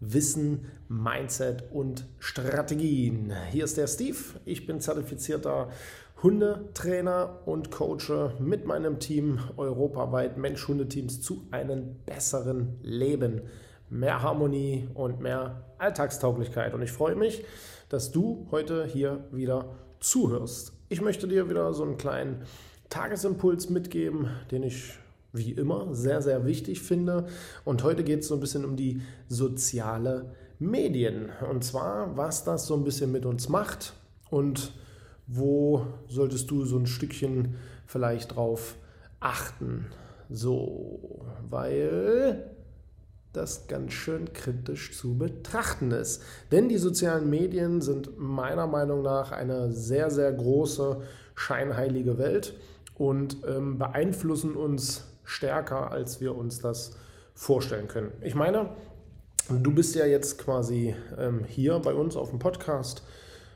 Wissen, Mindset und Strategien. Hier ist der Steve. Ich bin zertifizierter Hundetrainer und coache mit meinem Team europaweit Mensch-Hundeteams zu einem besseren Leben. Mehr Harmonie und mehr Alltagstauglichkeit. Und ich freue mich, dass du heute hier wieder zuhörst. Ich möchte dir wieder so einen kleinen Tagesimpuls mitgeben, den ich wie immer sehr, sehr wichtig finde. Und heute geht es so ein bisschen um die soziale Medien. Und zwar, was das so ein bisschen mit uns macht und wo solltest du so ein Stückchen vielleicht drauf achten. So, weil das ganz schön kritisch zu betrachten ist. Denn die sozialen Medien sind meiner Meinung nach eine sehr, sehr große scheinheilige Welt und ähm, beeinflussen uns stärker, als wir uns das vorstellen können. Ich meine, du bist ja jetzt quasi ähm, hier bei uns auf dem Podcast,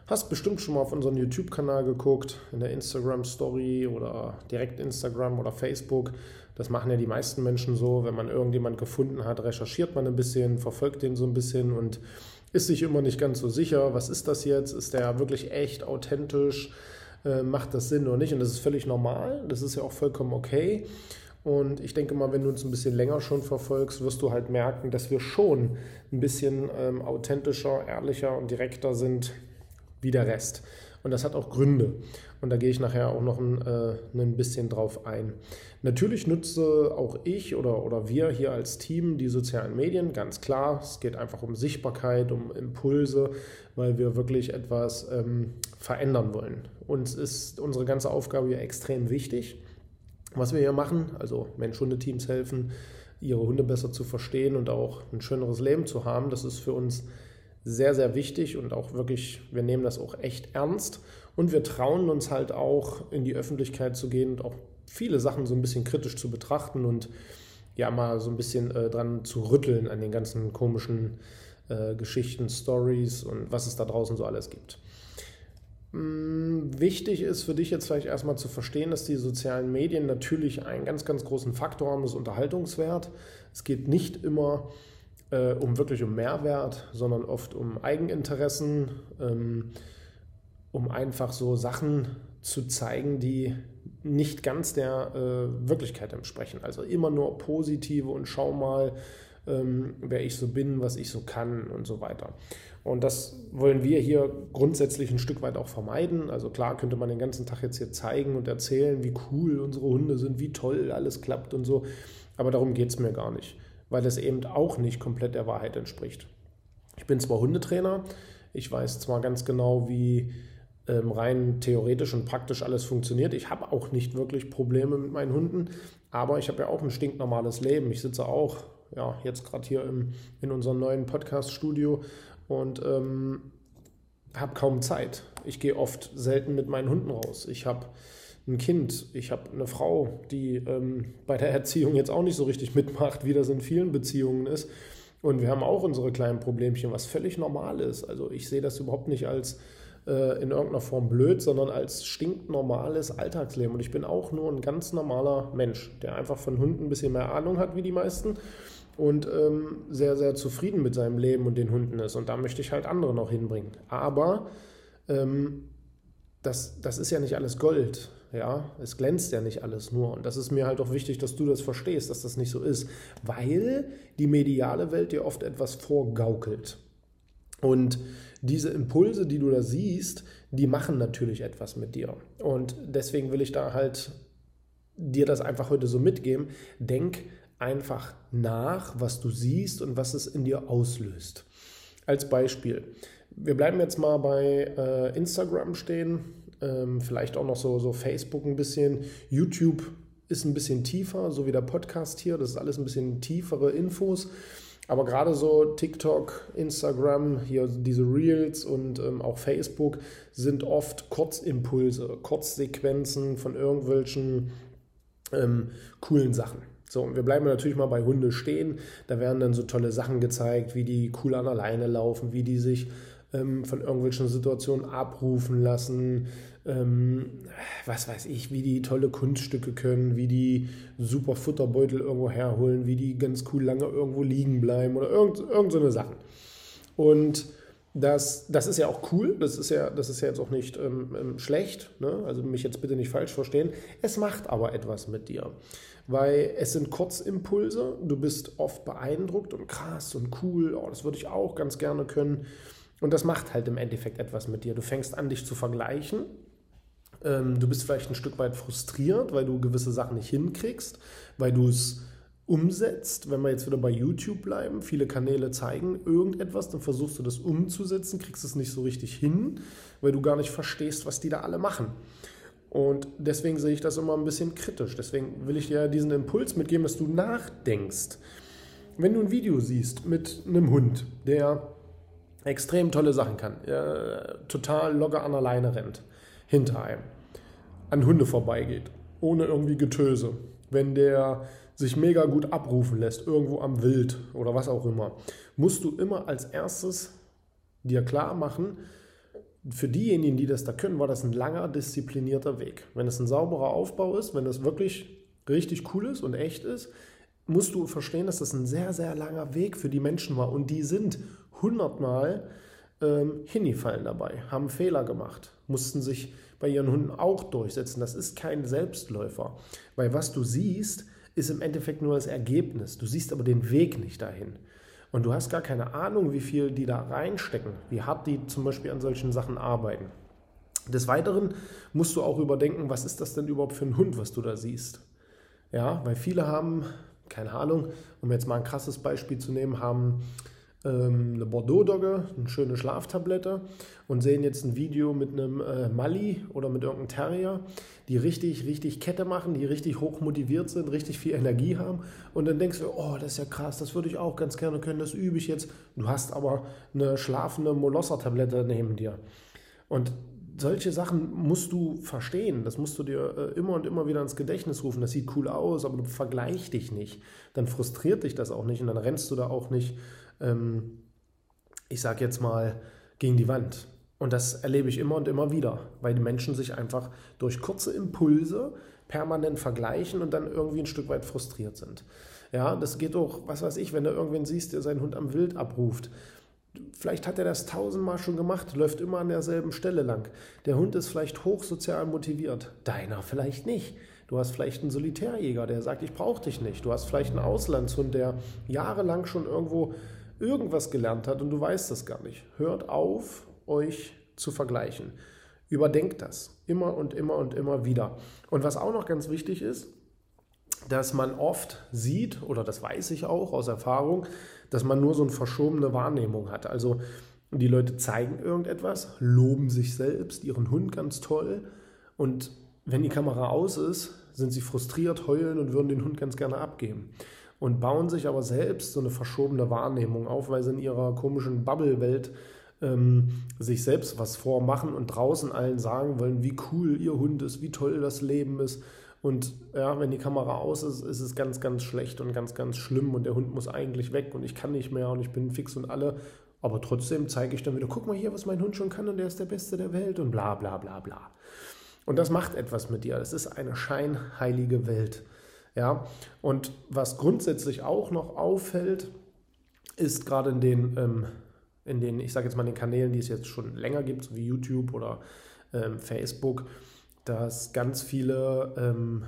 hast bestimmt schon mal auf unseren YouTube-Kanal geguckt, in der Instagram-Story oder direkt Instagram oder Facebook. Das machen ja die meisten Menschen so, wenn man irgendjemand gefunden hat, recherchiert man ein bisschen, verfolgt den so ein bisschen und ist sich immer nicht ganz so sicher, was ist das jetzt? Ist der wirklich echt authentisch? Äh, macht das Sinn oder nicht? Und das ist völlig normal, das ist ja auch vollkommen okay. Und ich denke mal, wenn du uns ein bisschen länger schon verfolgst, wirst du halt merken, dass wir schon ein bisschen ähm, authentischer, ehrlicher und direkter sind wie der Rest. Und das hat auch Gründe. Und da gehe ich nachher auch noch ein, äh, ein bisschen drauf ein. Natürlich nutze auch ich oder, oder wir hier als Team die sozialen Medien, ganz klar. Es geht einfach um Sichtbarkeit, um Impulse, weil wir wirklich etwas ähm, verändern wollen. Uns ist unsere ganze Aufgabe hier extrem wichtig was wir hier machen, also Mensch-Hunde-Teams helfen, ihre Hunde besser zu verstehen und auch ein schöneres Leben zu haben, das ist für uns sehr, sehr wichtig und auch wirklich, wir nehmen das auch echt ernst und wir trauen uns halt auch in die Öffentlichkeit zu gehen und auch viele Sachen so ein bisschen kritisch zu betrachten und ja mal so ein bisschen äh, dran zu rütteln an den ganzen komischen äh, Geschichten, Stories und was es da draußen so alles gibt. Mm, wichtig ist für dich jetzt vielleicht erstmal zu verstehen, dass die sozialen Medien natürlich einen ganz, ganz großen Faktor haben, das Unterhaltungswert. Es geht nicht immer äh, um wirklich um Mehrwert, sondern oft um Eigeninteressen, ähm, um einfach so Sachen zu zeigen, die nicht ganz der äh, Wirklichkeit entsprechen. Also immer nur positive und schau mal, ähm, wer ich so bin, was ich so kann und so weiter. Und das wollen wir hier grundsätzlich ein Stück weit auch vermeiden. Also klar könnte man den ganzen Tag jetzt hier zeigen und erzählen, wie cool unsere Hunde sind, wie toll alles klappt und so. Aber darum geht es mir gar nicht, weil das eben auch nicht komplett der Wahrheit entspricht. Ich bin zwar Hundetrainer, ich weiß zwar ganz genau, wie ähm, rein theoretisch und praktisch alles funktioniert. Ich habe auch nicht wirklich Probleme mit meinen Hunden, aber ich habe ja auch ein stinknormales Leben. Ich sitze auch ja, jetzt gerade hier im, in unserem neuen Podcast-Studio und ähm, habe kaum Zeit. Ich gehe oft selten mit meinen Hunden raus. Ich habe ein Kind, ich habe eine Frau, die ähm, bei der Erziehung jetzt auch nicht so richtig mitmacht, wie das in vielen Beziehungen ist. Und wir haben auch unsere kleinen Problemchen, was völlig normal ist. Also ich sehe das überhaupt nicht als äh, in irgendeiner Form blöd, sondern als stinknormales Alltagsleben. Und ich bin auch nur ein ganz normaler Mensch, der einfach von Hunden ein bisschen mehr Ahnung hat wie die meisten und ähm, sehr, sehr zufrieden mit seinem Leben und den Hunden ist. Und da möchte ich halt andere noch hinbringen. Aber ähm, das, das ist ja nicht alles Gold. Ja, es glänzt ja nicht alles nur. Und das ist mir halt auch wichtig, dass du das verstehst, dass das nicht so ist. Weil die mediale Welt dir oft etwas vorgaukelt. Und diese Impulse, die du da siehst, die machen natürlich etwas mit dir. Und deswegen will ich da halt dir das einfach heute so mitgeben. Denk einfach nach, was du siehst und was es in dir auslöst. Als Beispiel, wir bleiben jetzt mal bei äh, Instagram stehen, ähm, vielleicht auch noch so, so Facebook ein bisschen, YouTube ist ein bisschen tiefer, so wie der Podcast hier, das ist alles ein bisschen tiefere Infos. Aber gerade so TikTok, Instagram, hier diese Reels und ähm, auch Facebook sind oft Kurzimpulse, Kurzsequenzen von irgendwelchen ähm, coolen Sachen. So, und wir bleiben natürlich mal bei Hunde stehen. Da werden dann so tolle Sachen gezeigt, wie die cool an alleine laufen, wie die sich ähm, von irgendwelchen Situationen abrufen lassen, ähm, was weiß ich, wie die tolle Kunststücke können, wie die super Futterbeutel irgendwo herholen, wie die ganz cool lange irgendwo liegen bleiben oder irgend, irgend so eine Sachen. Und das, das ist ja auch cool, das ist ja, das ist ja jetzt auch nicht ähm, ähm, schlecht, ne? also mich jetzt bitte nicht falsch verstehen. Es macht aber etwas mit dir, weil es sind Kurzimpulse, du bist oft beeindruckt und krass und cool, oh, das würde ich auch ganz gerne können. Und das macht halt im Endeffekt etwas mit dir. Du fängst an, dich zu vergleichen. Ähm, du bist vielleicht ein Stück weit frustriert, weil du gewisse Sachen nicht hinkriegst, weil du es umsetzt, wenn wir jetzt wieder bei YouTube bleiben, viele Kanäle zeigen irgendetwas, dann versuchst du das umzusetzen, kriegst es nicht so richtig hin, weil du gar nicht verstehst, was die da alle machen. Und deswegen sehe ich das immer ein bisschen kritisch. Deswegen will ich dir diesen Impuls mitgeben, dass du nachdenkst. Wenn du ein Video siehst mit einem Hund, der extrem tolle Sachen kann, total locker an der Leine rennt, hinter einem, an Hunde vorbeigeht, ohne irgendwie Getöse, wenn der sich mega gut abrufen lässt, irgendwo am Wild oder was auch immer, musst du immer als erstes dir klar machen, für diejenigen, die das da können, war das ein langer, disziplinierter Weg. Wenn es ein sauberer Aufbau ist, wenn es wirklich richtig cool ist und echt ist, musst du verstehen, dass das ein sehr, sehr langer Weg für die Menschen war. Und die sind hundertmal ähm, hingefallen dabei, haben Fehler gemacht, mussten sich bei ihren Hunden auch durchsetzen. Das ist kein Selbstläufer. Weil was du siehst, ist im Endeffekt nur das Ergebnis. Du siehst aber den Weg nicht dahin. Und du hast gar keine Ahnung, wie viel die da reinstecken, wie hart die zum Beispiel an solchen Sachen arbeiten. Des Weiteren musst du auch überdenken, was ist das denn überhaupt für ein Hund, was du da siehst. Ja, weil viele haben, keine Ahnung, um jetzt mal ein krasses Beispiel zu nehmen, haben eine Bordeaux-Dogge, eine schöne Schlaftablette und sehen jetzt ein Video mit einem äh, Mali oder mit irgendeinem Terrier, die richtig, richtig Kette machen, die richtig hoch motiviert sind, richtig viel Energie haben und dann denkst du, oh, das ist ja krass, das würde ich auch ganz gerne können, das übe ich jetzt. Du hast aber eine schlafende Molosser-Tablette neben dir. Und solche Sachen musst du verstehen. Das musst du dir äh, immer und immer wieder ins Gedächtnis rufen. Das sieht cool aus, aber du vergleich dich nicht. Dann frustriert dich das auch nicht und dann rennst du da auch nicht ähm, ich sage jetzt mal, gegen die Wand. Und das erlebe ich immer und immer wieder, weil die Menschen sich einfach durch kurze Impulse permanent vergleichen und dann irgendwie ein Stück weit frustriert sind. Ja, das geht auch, was weiß ich, wenn du irgendwen siehst, der seinen Hund am Wild abruft. Vielleicht hat er das tausendmal schon gemacht, läuft immer an derselben Stelle lang. Der Hund ist vielleicht hochsozial motiviert, deiner vielleicht nicht. Du hast vielleicht einen Solitärjäger, der sagt, ich brauche dich nicht. Du hast vielleicht einen Auslandshund, der jahrelang schon irgendwo irgendwas gelernt hat und du weißt das gar nicht. Hört auf, euch zu vergleichen. Überdenkt das immer und immer und immer wieder. Und was auch noch ganz wichtig ist, dass man oft sieht, oder das weiß ich auch aus Erfahrung, dass man nur so eine verschobene Wahrnehmung hat. Also die Leute zeigen irgendetwas, loben sich selbst, ihren Hund ganz toll und wenn die Kamera aus ist, sind sie frustriert, heulen und würden den Hund ganz gerne abgeben und bauen sich aber selbst so eine verschobene Wahrnehmung auf, weil sie in ihrer komischen Bubble-Welt ähm, sich selbst was vormachen und draußen allen sagen wollen, wie cool ihr Hund ist, wie toll das Leben ist. Und ja, wenn die Kamera aus ist, ist es ganz, ganz schlecht und ganz, ganz schlimm und der Hund muss eigentlich weg und ich kann nicht mehr und ich bin fix und alle. Aber trotzdem zeige ich dann wieder, guck mal hier, was mein Hund schon kann und der ist der Beste der Welt und bla bla bla bla. Und das macht etwas mit dir. Es ist eine scheinheilige Welt. Ja, und was grundsätzlich auch noch auffällt, ist gerade in den, ähm, in den, ich sage jetzt mal, den Kanälen, die es jetzt schon länger gibt, so wie YouTube oder ähm, Facebook, dass ganz viele ähm,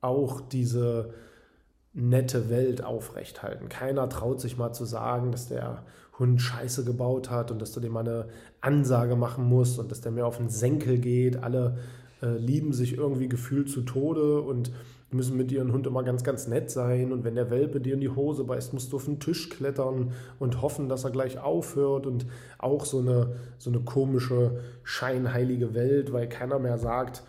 auch diese nette Welt aufrechthalten. Keiner traut sich mal zu sagen, dass der Hund Scheiße gebaut hat und dass du dem mal eine Ansage machen musst und dass der mir auf den Senkel geht. Alle äh, lieben sich irgendwie gefühlt zu Tode und Die müssen mit ihrem Hund immer ganz, ganz nett sein. Und wenn der Welpe dir in die Hose beißt, musst du auf den Tisch klettern und hoffen, dass er gleich aufhört. Und auch so eine, so eine komische, scheinheilige Welt, weil keiner mehr sagt,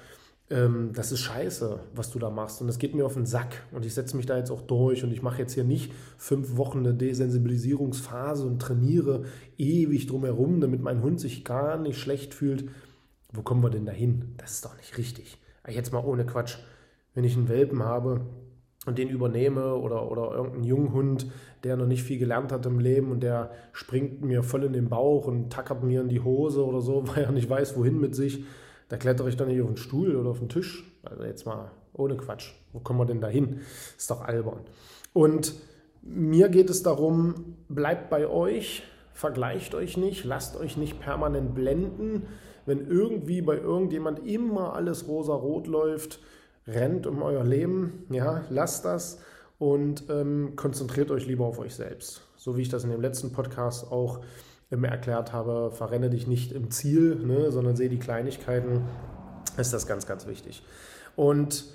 ähm, das ist scheiße, was du da machst. Und das geht mir auf den Sack. Und ich setze mich da jetzt auch durch. Und ich mache jetzt hier nicht fünf Wochen eine Desensibilisierungsphase und trainiere ewig drumherum, damit mein Hund sich gar nicht schlecht fühlt. Wo kommen wir denn dahin? Das ist doch nicht richtig. Jetzt mal ohne Quatsch wenn ich einen Welpen habe und den übernehme oder, oder irgendeinen Junghund, der noch nicht viel gelernt hat im Leben und der springt mir voll in den Bauch und tackert mir in die Hose oder so, weil er nicht weiß, wohin mit sich, da klettere ich dann nicht auf den Stuhl oder auf den Tisch. Also jetzt mal ohne Quatsch. Wo kommen wir denn da hin? Ist doch albern. Und mir geht es darum, bleibt bei euch, vergleicht euch nicht, lasst euch nicht permanent blenden. Wenn irgendwie bei irgendjemand immer alles rosa-rot läuft, rennt um euer Leben, ja, lasst das und ähm, konzentriert euch lieber auf euch selbst. So wie ich das in dem letzten Podcast auch immer erklärt habe, verrenne dich nicht im Ziel, ne, sondern sehe die Kleinigkeiten, ist das ganz, ganz wichtig. Und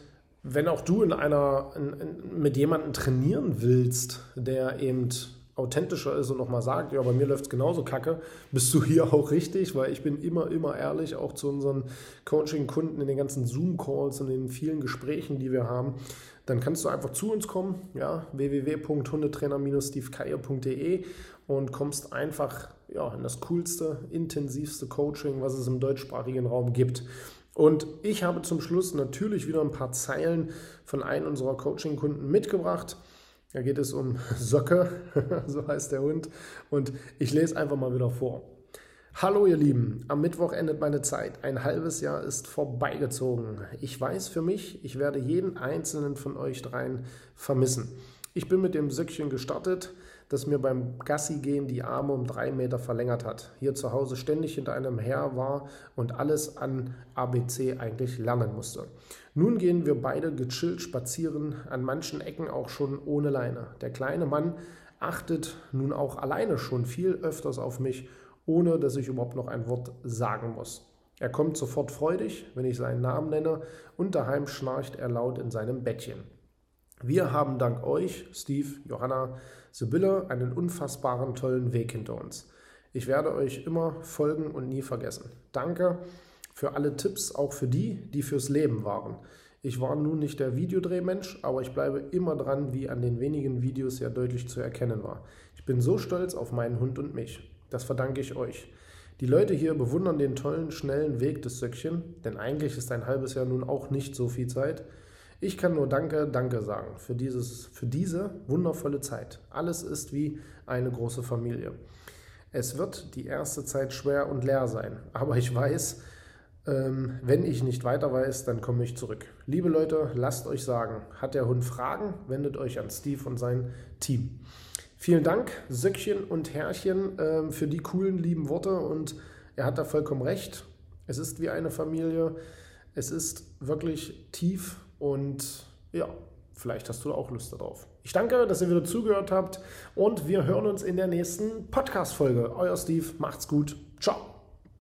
wenn auch du in einer, in, in, mit jemandem trainieren willst, der eben authentischer ist und nochmal sagt, ja, bei mir läuft es genauso kacke, bist du hier auch richtig, weil ich bin immer, immer ehrlich, auch zu unseren Coaching-Kunden in den ganzen Zoom-Calls und in den vielen Gesprächen, die wir haben, dann kannst du einfach zu uns kommen, ja, www.hundetrainer-stevekeier.de und kommst einfach ja, in das coolste, intensivste Coaching, was es im deutschsprachigen Raum gibt. Und ich habe zum Schluss natürlich wieder ein paar Zeilen von einem unserer Coaching-Kunden mitgebracht. Da geht es um Socke, so heißt der Hund. Und ich lese einfach mal wieder vor. Hallo ihr Lieben, am Mittwoch endet meine Zeit. Ein halbes Jahr ist vorbeigezogen. Ich weiß für mich, ich werde jeden einzelnen von euch dreien vermissen. Ich bin mit dem Söckchen gestartet, das mir beim Gassi-Gehen die Arme um drei Meter verlängert hat. Hier zu Hause ständig hinter einem Herr war und alles an ABC eigentlich lernen musste. Nun gehen wir beide gechillt spazieren, an manchen Ecken auch schon ohne Leine. Der kleine Mann achtet nun auch alleine schon viel öfters auf mich, ohne dass ich überhaupt noch ein Wort sagen muss. Er kommt sofort freudig, wenn ich seinen Namen nenne, und daheim schnarcht er laut in seinem Bettchen. Wir haben dank euch, Steve, Johanna, Sibylle, einen unfassbaren tollen Weg hinter uns. Ich werde euch immer folgen und nie vergessen. Danke für alle Tipps, auch für die, die fürs Leben waren. Ich war nun nicht der Videodrehmensch, aber ich bleibe immer dran, wie an den wenigen Videos ja deutlich zu erkennen war. Ich bin so stolz auf meinen Hund und mich. Das verdanke ich euch. Die Leute hier bewundern den tollen, schnellen Weg des Söckchen, denn eigentlich ist ein halbes Jahr nun auch nicht so viel Zeit. Ich kann nur Danke, Danke sagen für, dieses, für diese wundervolle Zeit. Alles ist wie eine große Familie. Es wird die erste Zeit schwer und leer sein, aber ich weiß, ähm, wenn ich nicht weiter weiß, dann komme ich zurück. Liebe Leute, lasst euch sagen, hat der Hund Fragen, wendet euch an Steve und sein Team. Vielen Dank, Söckchen und Herrchen, ähm, für die coolen, lieben Worte und er hat da vollkommen recht. Es ist wie eine Familie. Es ist wirklich tief und ja, vielleicht hast du auch Lust darauf. Ich danke, dass ihr wieder zugehört habt und wir hören uns in der nächsten Podcast-Folge. Euer Steve, macht's gut. Ciao.